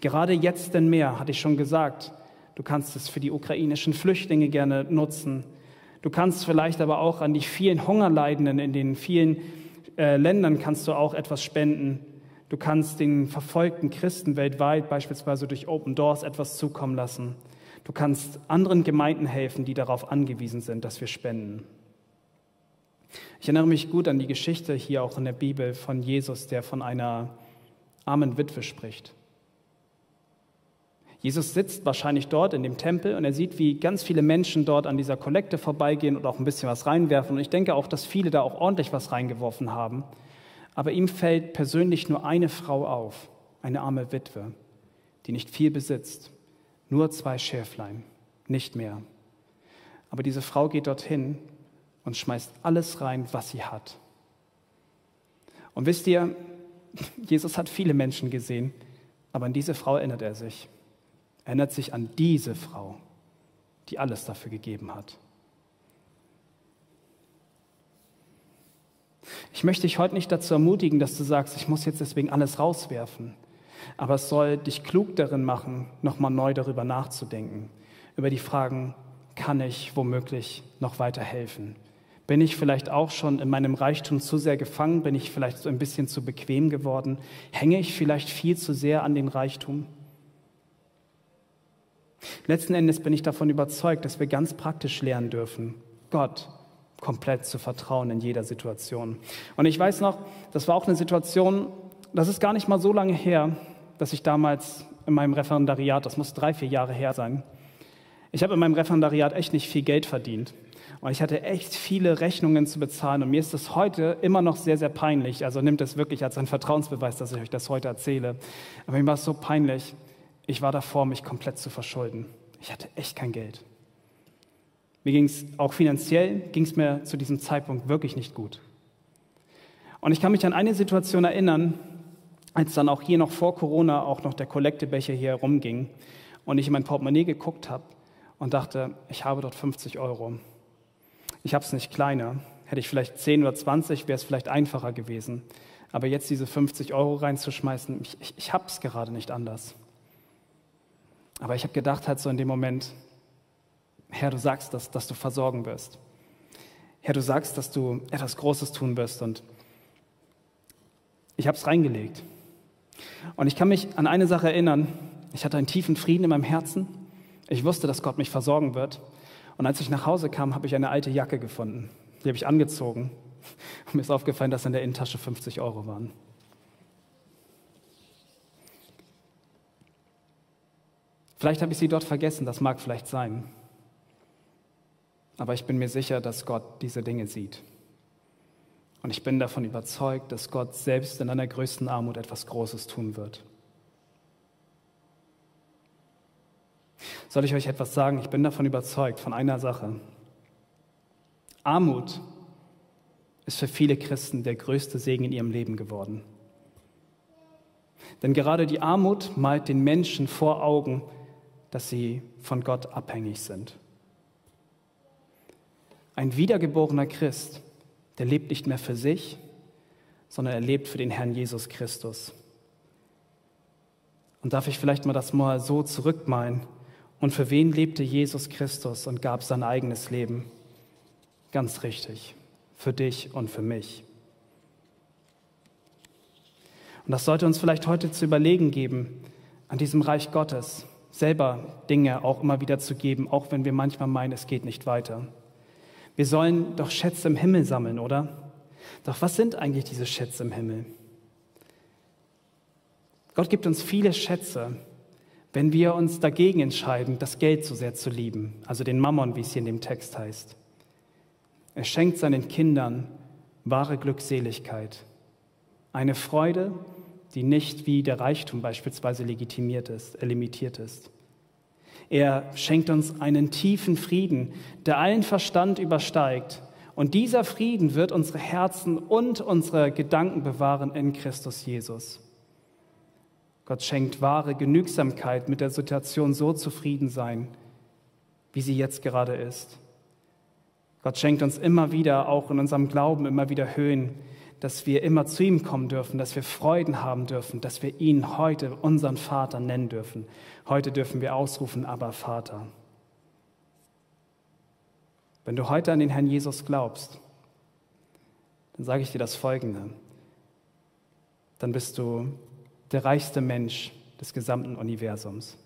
Gerade jetzt denn mehr, hatte ich schon gesagt, du kannst es für die ukrainischen Flüchtlinge gerne nutzen. Du kannst vielleicht aber auch an die vielen Hungerleidenden in den vielen äh, Ländern kannst du auch etwas spenden. Du kannst den verfolgten Christen weltweit beispielsweise durch Open Doors etwas zukommen lassen. Du kannst anderen Gemeinden helfen, die darauf angewiesen sind, dass wir spenden. Ich erinnere mich gut an die Geschichte hier auch in der Bibel von Jesus, der von einer armen Witwe spricht. Jesus sitzt wahrscheinlich dort in dem Tempel und er sieht, wie ganz viele Menschen dort an dieser Kollekte vorbeigehen und auch ein bisschen was reinwerfen. Und ich denke auch, dass viele da auch ordentlich was reingeworfen haben. Aber ihm fällt persönlich nur eine Frau auf, eine arme Witwe, die nicht viel besitzt, nur zwei Schäflein, nicht mehr. Aber diese Frau geht dorthin und schmeißt alles rein, was sie hat. Und wisst ihr, Jesus hat viele Menschen gesehen, aber an diese Frau erinnert er sich erinnert sich an diese Frau, die alles dafür gegeben hat. Ich möchte dich heute nicht dazu ermutigen, dass du sagst, ich muss jetzt deswegen alles rauswerfen. Aber es soll dich klug darin machen, nochmal neu darüber nachzudenken. Über die Fragen, kann ich womöglich noch weiter helfen? Bin ich vielleicht auch schon in meinem Reichtum zu sehr gefangen? Bin ich vielleicht so ein bisschen zu bequem geworden? Hänge ich vielleicht viel zu sehr an den Reichtum? Letzten Endes bin ich davon überzeugt, dass wir ganz praktisch lernen dürfen, Gott komplett zu vertrauen in jeder Situation. Und ich weiß noch, das war auch eine Situation, das ist gar nicht mal so lange her, dass ich damals in meinem Referendariat, das muss drei, vier Jahre her sein, ich habe in meinem Referendariat echt nicht viel Geld verdient. Und ich hatte echt viele Rechnungen zu bezahlen. Und mir ist das heute immer noch sehr, sehr peinlich. Also nimmt es wirklich als einen Vertrauensbeweis, dass ich euch das heute erzähle. Aber mir war es so peinlich. Ich war davor, mich komplett zu verschulden. Ich hatte echt kein Geld. Mir ging es auch finanziell, ging es mir zu diesem Zeitpunkt wirklich nicht gut. Und ich kann mich an eine Situation erinnern, als dann auch hier noch vor Corona auch noch der Kollektebecher hier herumging und ich in mein Portemonnaie geguckt habe und dachte, ich habe dort 50 Euro. Ich habe es nicht kleiner. Hätte ich vielleicht 10 oder 20, wäre es vielleicht einfacher gewesen. Aber jetzt diese 50 Euro reinzuschmeißen, ich, ich, ich habe es gerade nicht anders. Aber ich habe gedacht halt so in dem Moment, Herr, du sagst, dass, dass du versorgen wirst. Herr, du sagst, dass du etwas Großes tun wirst. Und ich habe es reingelegt. Und ich kann mich an eine Sache erinnern. Ich hatte einen tiefen Frieden in meinem Herzen. Ich wusste, dass Gott mich versorgen wird. Und als ich nach Hause kam, habe ich eine alte Jacke gefunden. Die habe ich angezogen. Und mir ist aufgefallen, dass in der Innentasche 50 Euro waren. Vielleicht habe ich sie dort vergessen, das mag vielleicht sein. Aber ich bin mir sicher, dass Gott diese Dinge sieht. Und ich bin davon überzeugt, dass Gott selbst in einer größten Armut etwas Großes tun wird. Soll ich euch etwas sagen? Ich bin davon überzeugt, von einer Sache. Armut ist für viele Christen der größte Segen in ihrem Leben geworden. Denn gerade die Armut malt den Menschen vor Augen, dass sie von Gott abhängig sind. Ein wiedergeborener Christ, der lebt nicht mehr für sich, sondern er lebt für den Herrn Jesus Christus. Und darf ich vielleicht mal das mal so zurückmalen? Und für wen lebte Jesus Christus und gab sein eigenes Leben? Ganz richtig, für dich und für mich. Und das sollte uns vielleicht heute zu überlegen geben an diesem Reich Gottes selber Dinge auch immer wieder zu geben, auch wenn wir manchmal meinen, es geht nicht weiter. Wir sollen doch Schätze im Himmel sammeln, oder? Doch was sind eigentlich diese Schätze im Himmel? Gott gibt uns viele Schätze, wenn wir uns dagegen entscheiden, das Geld so sehr zu lieben, also den Mammon, wie es hier in dem Text heißt. Er schenkt seinen Kindern wahre Glückseligkeit, eine Freude, die nicht wie der Reichtum beispielsweise legitimiert ist, äh, limitiert ist. Er schenkt uns einen tiefen Frieden, der allen Verstand übersteigt. Und dieser Frieden wird unsere Herzen und unsere Gedanken bewahren in Christus Jesus. Gott schenkt wahre Genügsamkeit, mit der Situation so zufrieden sein, wie sie jetzt gerade ist. Gott schenkt uns immer wieder, auch in unserem Glauben, immer wieder Höhen, dass wir immer zu ihm kommen dürfen, dass wir Freuden haben dürfen, dass wir ihn heute unseren Vater nennen dürfen. Heute dürfen wir ausrufen, aber Vater. Wenn du heute an den Herrn Jesus glaubst, dann sage ich dir das Folgende. Dann bist du der reichste Mensch des gesamten Universums.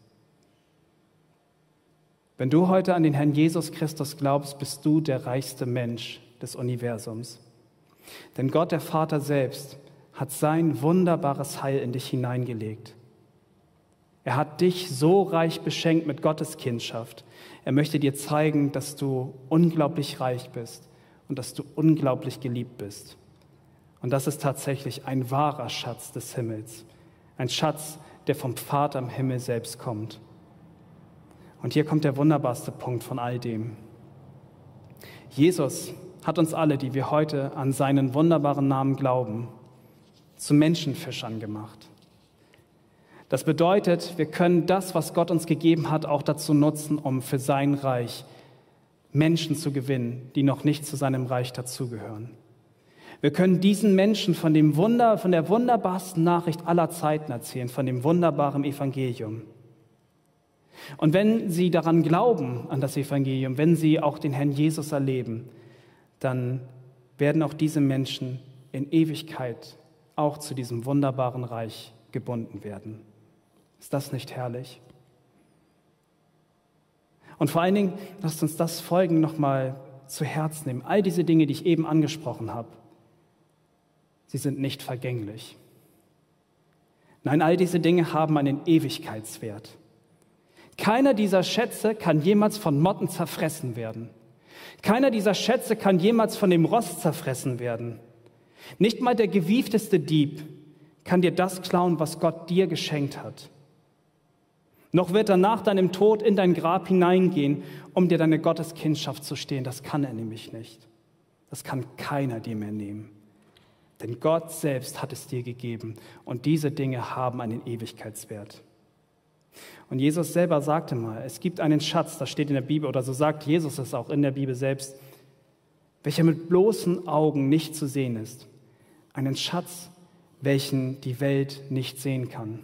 Wenn du heute an den Herrn Jesus Christus glaubst, bist du der reichste Mensch des Universums. Denn Gott, der Vater selbst, hat sein wunderbares Heil in dich hineingelegt. Er hat dich so reich beschenkt mit Gottes Kindschaft. Er möchte dir zeigen, dass du unglaublich reich bist und dass du unglaublich geliebt bist. Und das ist tatsächlich ein wahrer Schatz des Himmels. Ein Schatz, der vom Vater im Himmel selbst kommt. Und hier kommt der wunderbarste Punkt von all dem. Jesus hat uns alle, die wir heute an seinen wunderbaren Namen glauben, zu Menschenfischern gemacht. Das bedeutet, wir können das, was Gott uns gegeben hat, auch dazu nutzen, um für sein Reich Menschen zu gewinnen, die noch nicht zu seinem Reich dazugehören. Wir können diesen Menschen von dem Wunder, von der wunderbarsten Nachricht aller Zeiten erzählen, von dem wunderbaren Evangelium. Und wenn sie daran glauben, an das Evangelium, wenn sie auch den Herrn Jesus erleben, dann werden auch diese Menschen in Ewigkeit auch zu diesem wunderbaren Reich gebunden werden. Ist das nicht herrlich? Und vor allen Dingen, lasst uns das Folgen nochmal zu Herz nehmen. All diese Dinge, die ich eben angesprochen habe, sie sind nicht vergänglich. Nein, all diese Dinge haben einen Ewigkeitswert. Keiner dieser Schätze kann jemals von Motten zerfressen werden. Keiner dieser Schätze kann jemals von dem Rost zerfressen werden. Nicht mal der gewiefteste Dieb kann dir das klauen, was Gott dir geschenkt hat. Noch wird er nach deinem Tod in dein Grab hineingehen, um dir deine Gotteskindschaft zu stehen. Das kann er nämlich nicht. Das kann keiner dir mehr nehmen. Denn Gott selbst hat es dir gegeben und diese Dinge haben einen Ewigkeitswert. Und Jesus selber sagte mal, es gibt einen Schatz, das steht in der Bibel, oder so sagt Jesus es auch in der Bibel selbst, welcher mit bloßen Augen nicht zu sehen ist. Einen Schatz, welchen die Welt nicht sehen kann.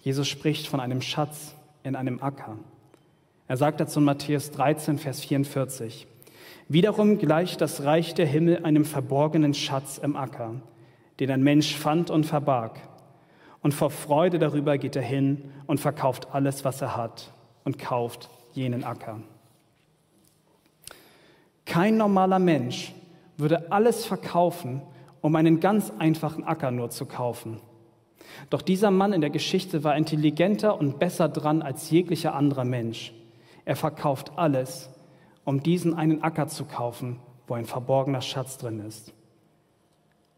Jesus spricht von einem Schatz in einem Acker. Er sagt dazu in Matthäus 13, Vers 44, Wiederum gleicht das Reich der Himmel einem verborgenen Schatz im Acker, den ein Mensch fand und verbarg. Und vor Freude darüber geht er hin und verkauft alles, was er hat und kauft jenen Acker. Kein normaler Mensch würde alles verkaufen, um einen ganz einfachen Acker nur zu kaufen. Doch dieser Mann in der Geschichte war intelligenter und besser dran als jeglicher anderer Mensch. Er verkauft alles, um diesen einen Acker zu kaufen, wo ein verborgener Schatz drin ist.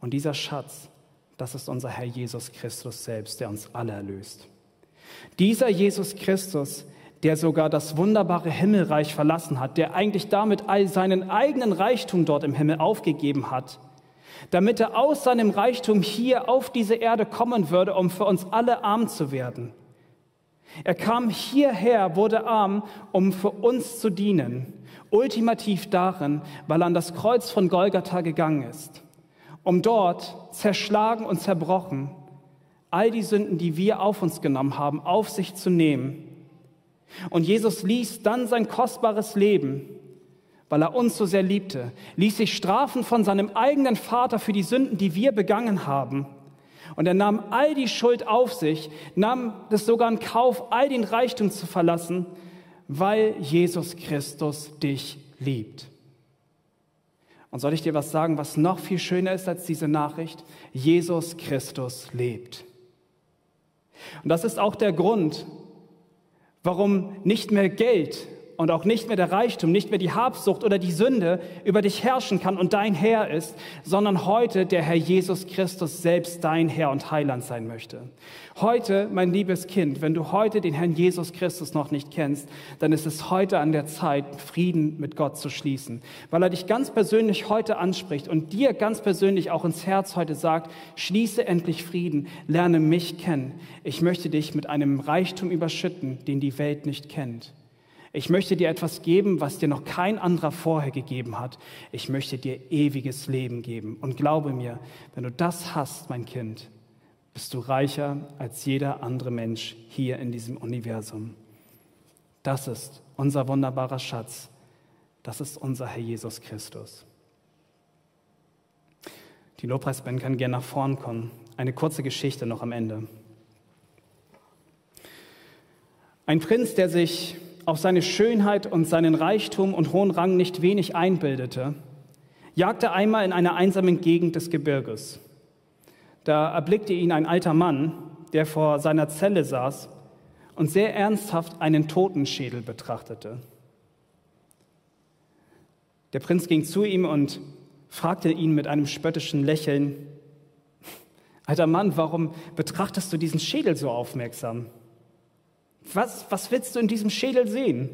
Und dieser Schatz das ist unser Herr Jesus Christus selbst, der uns alle erlöst. Dieser Jesus Christus, der sogar das wunderbare Himmelreich verlassen hat, der eigentlich damit all seinen eigenen Reichtum dort im Himmel aufgegeben hat, damit er aus seinem Reichtum hier auf diese Erde kommen würde, um für uns alle arm zu werden. Er kam hierher, wurde arm, um für uns zu dienen, ultimativ darin, weil er an das Kreuz von Golgatha gegangen ist um dort zerschlagen und zerbrochen all die Sünden, die wir auf uns genommen haben, auf sich zu nehmen. Und Jesus ließ dann sein kostbares Leben, weil er uns so sehr liebte, ließ sich strafen von seinem eigenen Vater für die Sünden, die wir begangen haben. Und er nahm all die Schuld auf sich, nahm das sogar in Kauf, all den Reichtum zu verlassen, weil Jesus Christus dich liebt. Und soll ich dir was sagen, was noch viel schöner ist als diese Nachricht? Jesus Christus lebt. Und das ist auch der Grund, warum nicht mehr Geld und auch nicht mehr der Reichtum, nicht mehr die Habsucht oder die Sünde über dich herrschen kann und dein Herr ist, sondern heute der Herr Jesus Christus selbst dein Herr und Heiland sein möchte. Heute, mein liebes Kind, wenn du heute den Herrn Jesus Christus noch nicht kennst, dann ist es heute an der Zeit, Frieden mit Gott zu schließen, weil er dich ganz persönlich heute anspricht und dir ganz persönlich auch ins Herz heute sagt, schließe endlich Frieden, lerne mich kennen. Ich möchte dich mit einem Reichtum überschütten, den die Welt nicht kennt. Ich möchte dir etwas geben, was dir noch kein anderer vorher gegeben hat. Ich möchte dir ewiges Leben geben. Und glaube mir, wenn du das hast, mein Kind, bist du reicher als jeder andere Mensch hier in diesem Universum. Das ist unser wunderbarer Schatz. Das ist unser Herr Jesus Christus. Die Lobpreisband kann gerne nach vorn kommen. Eine kurze Geschichte noch am Ende. Ein Prinz, der sich auf seine Schönheit und seinen Reichtum und hohen Rang nicht wenig einbildete, jagte einmal in einer einsamen Gegend des Gebirges. Da erblickte ihn ein alter Mann, der vor seiner Zelle saß und sehr ernsthaft einen Totenschädel betrachtete. Der Prinz ging zu ihm und fragte ihn mit einem spöttischen Lächeln, Alter Mann, warum betrachtest du diesen Schädel so aufmerksam? Was, was willst du in diesem Schädel sehen?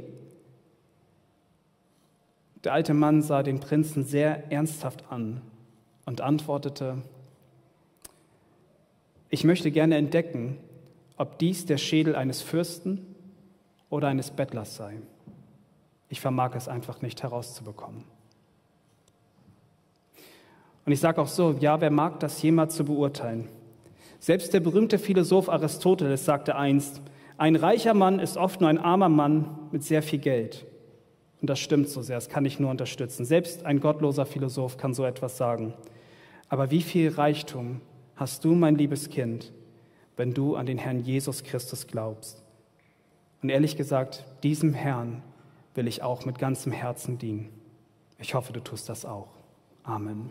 Der alte Mann sah den Prinzen sehr ernsthaft an und antwortete, ich möchte gerne entdecken, ob dies der Schädel eines Fürsten oder eines Bettlers sei. Ich vermag es einfach nicht herauszubekommen. Und ich sage auch so, ja, wer mag das jemals zu beurteilen? Selbst der berühmte Philosoph Aristoteles sagte einst, ein reicher Mann ist oft nur ein armer Mann mit sehr viel Geld. Und das stimmt so sehr, das kann ich nur unterstützen. Selbst ein gottloser Philosoph kann so etwas sagen. Aber wie viel Reichtum hast du, mein liebes Kind, wenn du an den Herrn Jesus Christus glaubst? Und ehrlich gesagt, diesem Herrn will ich auch mit ganzem Herzen dienen. Ich hoffe, du tust das auch. Amen.